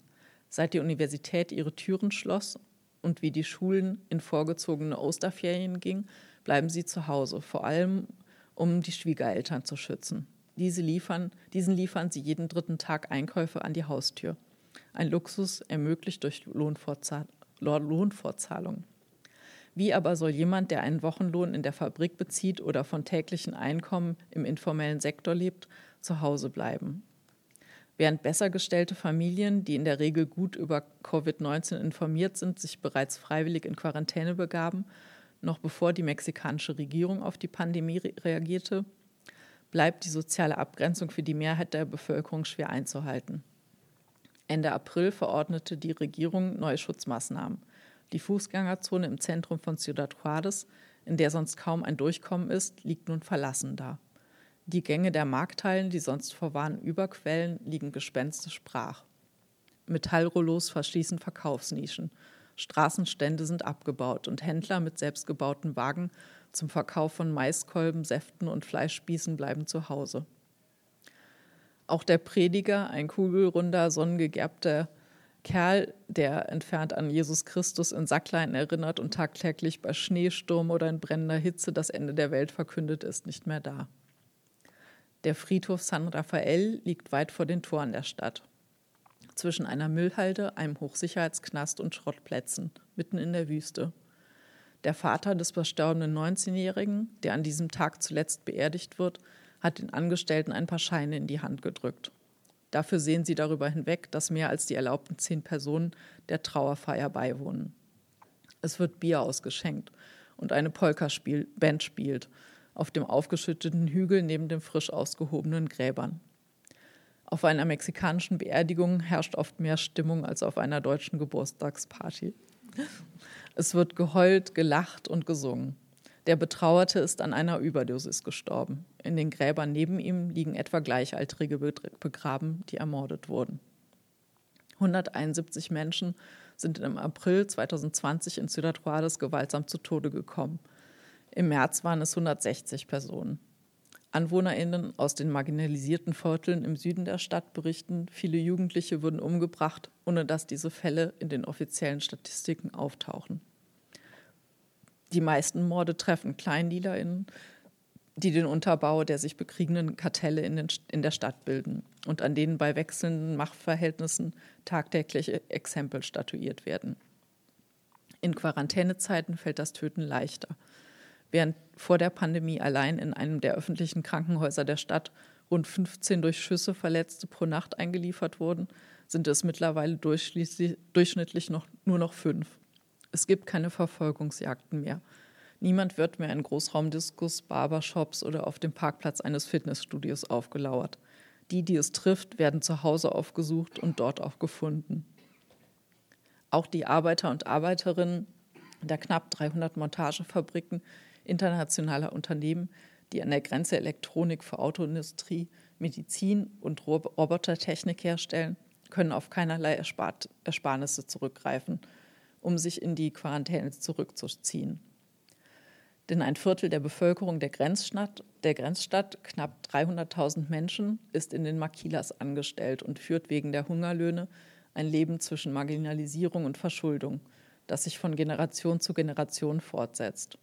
Seit die Universität ihre Türen schloss und wie die Schulen in vorgezogene Osterferien ging, bleiben sie zu Hause, vor allem um die Schwiegereltern zu schützen. Diese liefern, diesen liefern sie jeden dritten Tag Einkäufe an die Haustür. Ein Luxus ermöglicht durch Lohnfortzahl Lohnfortzahlung. Wie aber soll jemand, der einen Wochenlohn in der Fabrik bezieht oder von täglichen Einkommen im informellen Sektor lebt, zu Hause bleiben. Während besser gestellte Familien, die in der Regel gut über Covid-19 informiert sind, sich bereits freiwillig in Quarantäne begaben, noch bevor die mexikanische Regierung auf die Pandemie re reagierte, bleibt die soziale Abgrenzung für die Mehrheit der Bevölkerung schwer einzuhalten. Ende April verordnete die Regierung neue Schutzmaßnahmen. Die Fußgängerzone im Zentrum von Ciudad Juárez, in der sonst kaum ein Durchkommen ist, liegt nun verlassen da. Die Gänge der Markthallen, die sonst vor Warenüberquellen, liegen gespenstisch brach. Metallrollos verschließen Verkaufsnischen. Straßenstände sind abgebaut und Händler mit selbstgebauten Wagen zum Verkauf von Maiskolben, Säften und Fleischspießen bleiben zu Hause. Auch der Prediger, ein kugelrunder, sonnengegerbter Kerl, der entfernt an Jesus Christus in Sacklein erinnert und tagtäglich bei Schneesturm oder in brennender Hitze das Ende der Welt verkündet, ist nicht mehr da. Der Friedhof San Rafael liegt weit vor den Toren der Stadt. Zwischen einer Müllhalde, einem Hochsicherheitsknast und Schrottplätzen, mitten in der Wüste. Der Vater des verstorbenen 19-Jährigen, der an diesem Tag zuletzt beerdigt wird, hat den Angestellten ein paar Scheine in die Hand gedrückt. Dafür sehen sie darüber hinweg, dass mehr als die erlaubten zehn Personen der Trauerfeier beiwohnen. Es wird Bier ausgeschenkt und eine Polka-Band spielt auf dem aufgeschütteten Hügel neben den frisch ausgehobenen Gräbern. Auf einer mexikanischen Beerdigung herrscht oft mehr Stimmung als auf einer deutschen Geburtstagsparty. Es wird geheult, gelacht und gesungen. Der Betrauerte ist an einer Überdosis gestorben. In den Gräbern neben ihm liegen etwa Gleichaltrige begraben, die ermordet wurden. 171 Menschen sind im April 2020 in Ciudad Juárez gewaltsam zu Tode gekommen. Im März waren es 160 Personen. AnwohnerInnen aus den marginalisierten Vierteln im Süden der Stadt berichten, viele Jugendliche würden umgebracht, ohne dass diese Fälle in den offiziellen Statistiken auftauchen. Die meisten Morde treffen KleindealerInnen, die den Unterbau der sich bekriegenden Kartelle in, den, in der Stadt bilden und an denen bei wechselnden Machtverhältnissen tagtäglich Exempel statuiert werden. In Quarantänezeiten fällt das Töten leichter – während vor der Pandemie allein in einem der öffentlichen Krankenhäuser der Stadt rund 15 durch Schüsse Verletzte pro Nacht eingeliefert wurden, sind es mittlerweile durchschnittlich noch, nur noch fünf. Es gibt keine Verfolgungsjagden mehr. Niemand wird mehr in Großraumdiskus, Barbershops oder auf dem Parkplatz eines Fitnessstudios aufgelauert. Die, die es trifft, werden zu Hause aufgesucht und dort auch gefunden. Auch die Arbeiter und Arbeiterinnen der knapp 300 Montagefabriken internationaler Unternehmen, die an der Grenze Elektronik für Autoindustrie, Medizin und Robotertechnik herstellen, können auf keinerlei Erspart Ersparnisse zurückgreifen, um sich in die Quarantäne zurückzuziehen. Denn ein Viertel der Bevölkerung der Grenzstadt, der Grenzstadt knapp 300.000 Menschen, ist in den Makilas angestellt und führt wegen der Hungerlöhne ein Leben zwischen Marginalisierung und Verschuldung, das sich von Generation zu Generation fortsetzt.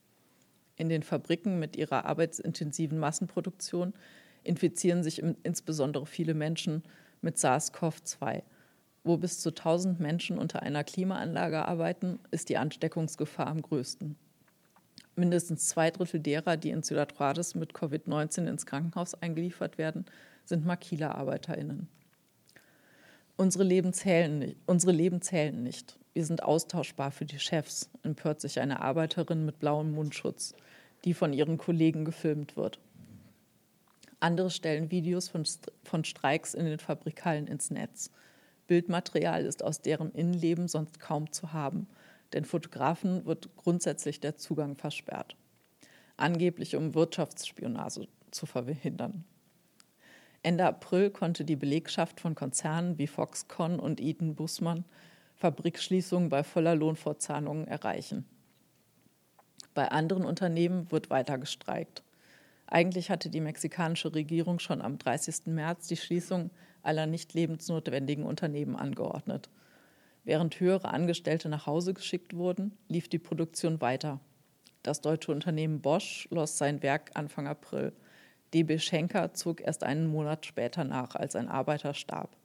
In den Fabriken mit ihrer arbeitsintensiven Massenproduktion infizieren sich insbesondere viele Menschen mit SARS-CoV-2. Wo bis zu 1000 Menschen unter einer Klimaanlage arbeiten, ist die Ansteckungsgefahr am größten. Mindestens zwei Drittel derer, die in Ciudad Juarez mit Covid-19 ins Krankenhaus eingeliefert werden, sind Makila-ArbeiterInnen. Unsere Leben, zählen, unsere Leben zählen nicht. Wir sind austauschbar für die Chefs, empört sich eine Arbeiterin mit blauem Mundschutz, die von ihren Kollegen gefilmt wird. Andere stellen Videos von, von Streiks in den Fabrikhallen ins Netz. Bildmaterial ist aus deren Innenleben sonst kaum zu haben, denn Fotografen wird grundsätzlich der Zugang versperrt. Angeblich um Wirtschaftsspionage zu verhindern. Ende April konnte die Belegschaft von Konzernen wie Foxconn und Eaton Bussmann Fabrikschließungen bei voller Lohnfortzahlungen erreichen. Bei anderen Unternehmen wird weiter gestreikt. Eigentlich hatte die mexikanische Regierung schon am 30. März die Schließung aller nicht lebensnotwendigen Unternehmen angeordnet. Während höhere Angestellte nach Hause geschickt wurden, lief die Produktion weiter. Das deutsche Unternehmen Bosch schloss sein Werk Anfang April. DB Schenker zog erst einen Monat später nach, als ein Arbeiter starb.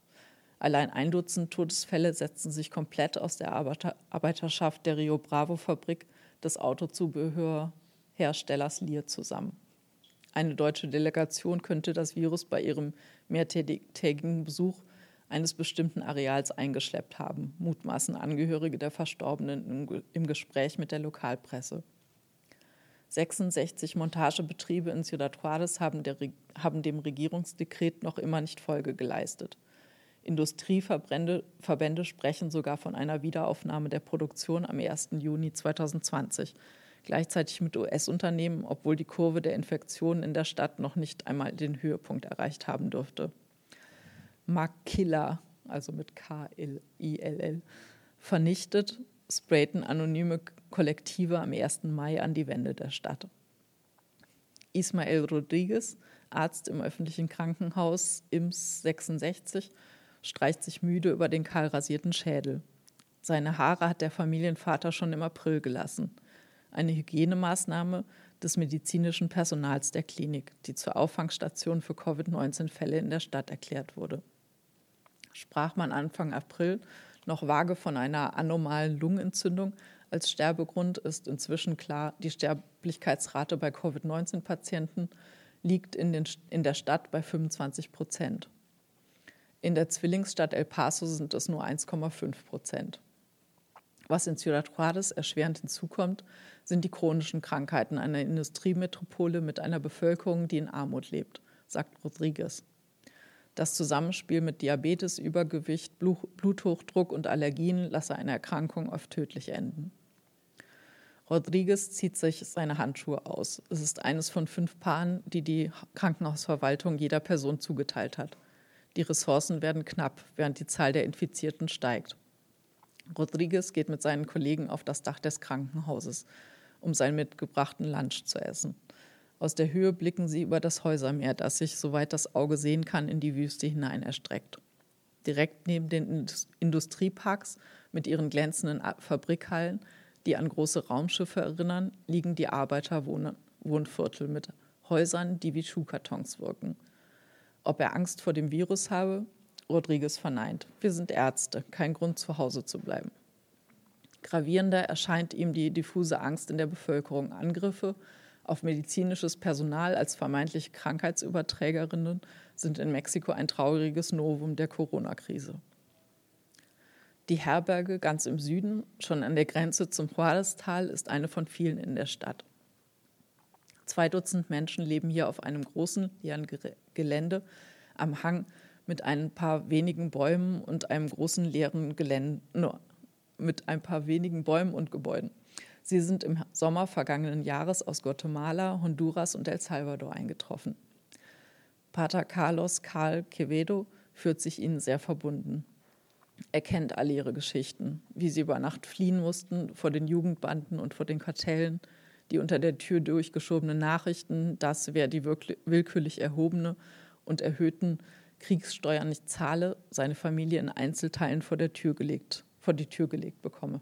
Allein ein Dutzend Todesfälle setzten sich komplett aus der Arbeiter Arbeiterschaft der Rio Bravo Fabrik des Autozubehörherstellers Lear zusammen. Eine deutsche Delegation könnte das Virus bei ihrem mehrtägigen Besuch eines bestimmten Areals eingeschleppt haben, mutmaßen Angehörige der Verstorbenen im Gespräch mit der Lokalpresse. 66 Montagebetriebe in Ciudad Juárez haben, der, haben, dem Regierungsdekret noch immer nicht Folge geleistet. Industrieverbände Verbände sprechen sogar von einer Wiederaufnahme der Produktion am 1. Juni 2020 gleichzeitig mit US-Unternehmen, obwohl die Kurve der Infektionen in der Stadt noch nicht einmal den Höhepunkt erreicht haben dürfte. Makilla, also mit K-I-L-L, vernichtet, sprayten anonyme Kollektive am 1. Mai an die Wände der Stadt. Ismael Rodriguez, Arzt im öffentlichen Krankenhaus IMS 66, streicht sich müde über den kahlrasierten Schädel. Seine Haare hat der Familienvater schon im April gelassen eine Hygienemaßnahme des medizinischen Personals der Klinik, die zur Auffangstation für Covid-19-Fälle in der Stadt erklärt wurde. Sprach man Anfang April noch vage von einer anomalen Lungenentzündung als Sterbegrund, ist inzwischen klar, die Sterblichkeitsrate bei Covid-19-Patienten liegt in, den, in der Stadt bei 25 Prozent. In der Zwillingsstadt El Paso sind es nur 1,5 Prozent. Was in Ciudad Juárez erschwerend hinzukommt, sind die chronischen Krankheiten einer Industriemetropole mit einer Bevölkerung, die in Armut lebt, sagt Rodriguez. Das Zusammenspiel mit Diabetes, Übergewicht, Bluthochdruck und Allergien lasse eine Erkrankung oft tödlich enden. Rodriguez zieht sich seine Handschuhe aus. Es ist eines von fünf Paaren, die die Krankenhausverwaltung jeder Person zugeteilt hat. Die Ressourcen werden knapp, während die Zahl der Infizierten steigt. Rodriguez geht mit seinen Kollegen auf das Dach des Krankenhauses, um seinen mitgebrachten Lunch zu essen. Aus der Höhe blicken sie über das Häusermeer, das sich, soweit das Auge sehen kann, in die Wüste hinein erstreckt. Direkt neben den Industrieparks mit ihren glänzenden Fabrikhallen, die an große Raumschiffe erinnern, liegen die Arbeiterwohnviertel mit Häusern, die wie Schuhkartons wirken. Ob er Angst vor dem Virus habe, Rodriguez verneint. Wir sind Ärzte, kein Grund zu Hause zu bleiben. Gravierender erscheint ihm die diffuse Angst in der Bevölkerung, Angriffe auf medizinisches Personal als vermeintliche Krankheitsüberträgerinnen sind in Mexiko ein trauriges Novum der Corona-Krise. Die Herberge ganz im Süden, schon an der Grenze zum Juarez-Tal, ist eine von vielen in der Stadt. Zwei Dutzend Menschen leben hier auf einem großen leeren Gelände am Hang mit ein paar wenigen Bäumen und einem großen leeren Gelände, no, mit ein paar wenigen Bäumen und Gebäuden. Sie sind im Sommer vergangenen Jahres aus Guatemala, Honduras und El Salvador eingetroffen. Pater Carlos Carl Quevedo fühlt sich ihnen sehr verbunden. Er kennt alle ihre Geschichten, wie sie über Nacht fliehen mussten vor den Jugendbanden und vor den Kartellen, die unter der Tür durchgeschobenen Nachrichten, dass wer die willkürlich erhobene und erhöhten Kriegssteuern nicht zahle, seine Familie in Einzelteilen vor, der Tür gelegt, vor die Tür gelegt bekomme.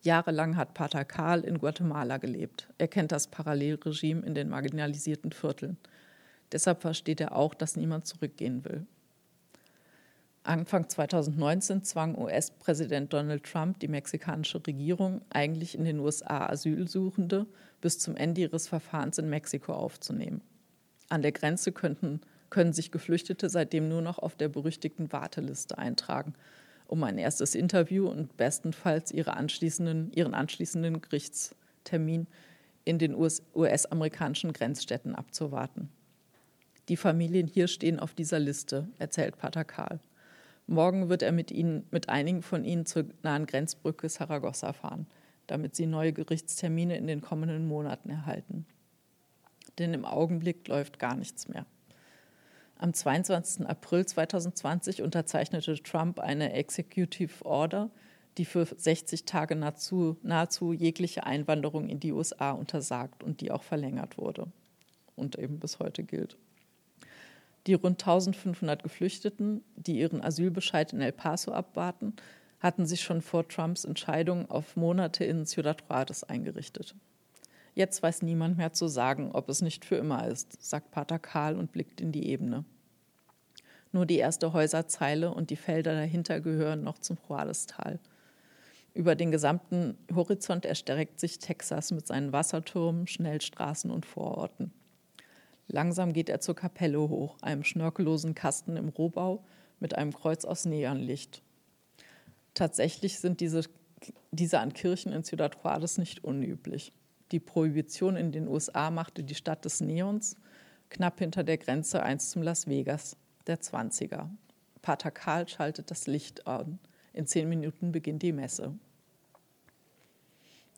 Jahrelang hat Pater Karl in Guatemala gelebt. Er kennt das Parallelregime in den marginalisierten Vierteln. Deshalb versteht er auch, dass niemand zurückgehen will. Anfang 2019 zwang US-Präsident Donald Trump die mexikanische Regierung, eigentlich in den USA Asylsuchende bis zum Ende ihres Verfahrens in Mexiko aufzunehmen. An der Grenze könnten, können sich Geflüchtete seitdem nur noch auf der berüchtigten Warteliste eintragen um ein erstes Interview und bestenfalls ihre anschließenden, ihren anschließenden Gerichtstermin in den US-amerikanischen Grenzstädten abzuwarten. Die Familien hier stehen auf dieser Liste, erzählt Pater Karl. Morgen wird er mit, ihnen, mit einigen von ihnen zur nahen Grenzbrücke Saragossa fahren, damit sie neue Gerichtstermine in den kommenden Monaten erhalten. Denn im Augenblick läuft gar nichts mehr. Am 22. April 2020 unterzeichnete Trump eine Executive Order, die für 60 Tage nahezu, nahezu jegliche Einwanderung in die USA untersagt und die auch verlängert wurde und eben bis heute gilt. Die rund 1500 Geflüchteten, die ihren Asylbescheid in El Paso abwarten, hatten sich schon vor Trumps Entscheidung auf Monate in Ciudad Juarez eingerichtet. Jetzt weiß niemand mehr zu sagen, ob es nicht für immer ist, sagt Pater Karl und blickt in die Ebene. Nur die erste Häuserzeile und die Felder dahinter gehören noch zum Juarez-Tal. Über den gesamten Horizont erstreckt sich Texas mit seinen Wasserturmen, Schnellstraßen und Vororten. Langsam geht er zur Kapelle hoch, einem schnörkellosen Kasten im Rohbau mit einem Kreuz aus Neonlicht. Tatsächlich sind diese, diese an Kirchen in Ciudad Juarez nicht unüblich. Die Prohibition in den USA machte die Stadt des Neons knapp hinter der Grenze einst zum Las Vegas der 20er. Pater Karl schaltet das Licht an. In zehn Minuten beginnt die Messe.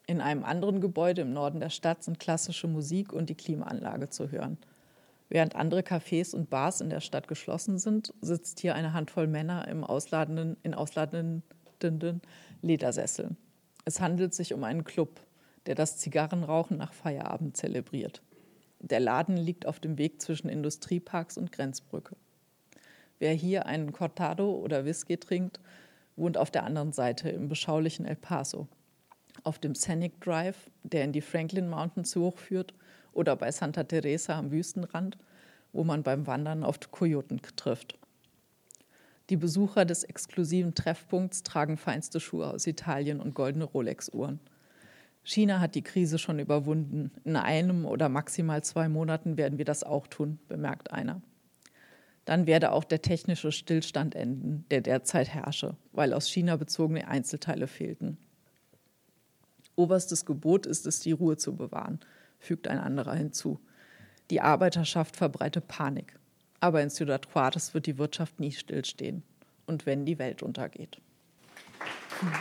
In einem anderen Gebäude im Norden der Stadt sind klassische Musik und die Klimaanlage zu hören. Während andere Cafés und Bars in der Stadt geschlossen sind, sitzt hier eine Handvoll Männer im ausladenden, in ausladenden Ledersesseln. Es handelt sich um einen Club, der das Zigarrenrauchen nach Feierabend zelebriert. Der Laden liegt auf dem Weg zwischen Industrieparks und Grenzbrücke. Wer hier einen Cortado oder Whisky trinkt, wohnt auf der anderen Seite im beschaulichen El Paso. Auf dem Scenic Drive, der in die Franklin Mountains hochführt, oder bei Santa Teresa am Wüstenrand, wo man beim Wandern auf Kojoten trifft. Die Besucher des exklusiven Treffpunkts tragen feinste Schuhe aus Italien und goldene Rolex-Uhren. China hat die Krise schon überwunden. In einem oder maximal zwei Monaten werden wir das auch tun, bemerkt einer dann werde auch der technische Stillstand enden, der derzeit herrsche, weil aus China bezogene Einzelteile fehlten. Oberstes Gebot ist es, die Ruhe zu bewahren, fügt ein anderer hinzu. Die Arbeiterschaft verbreite Panik. Aber in Ciudad Juarez wird die Wirtschaft nie stillstehen. Und wenn die Welt untergeht. Hm.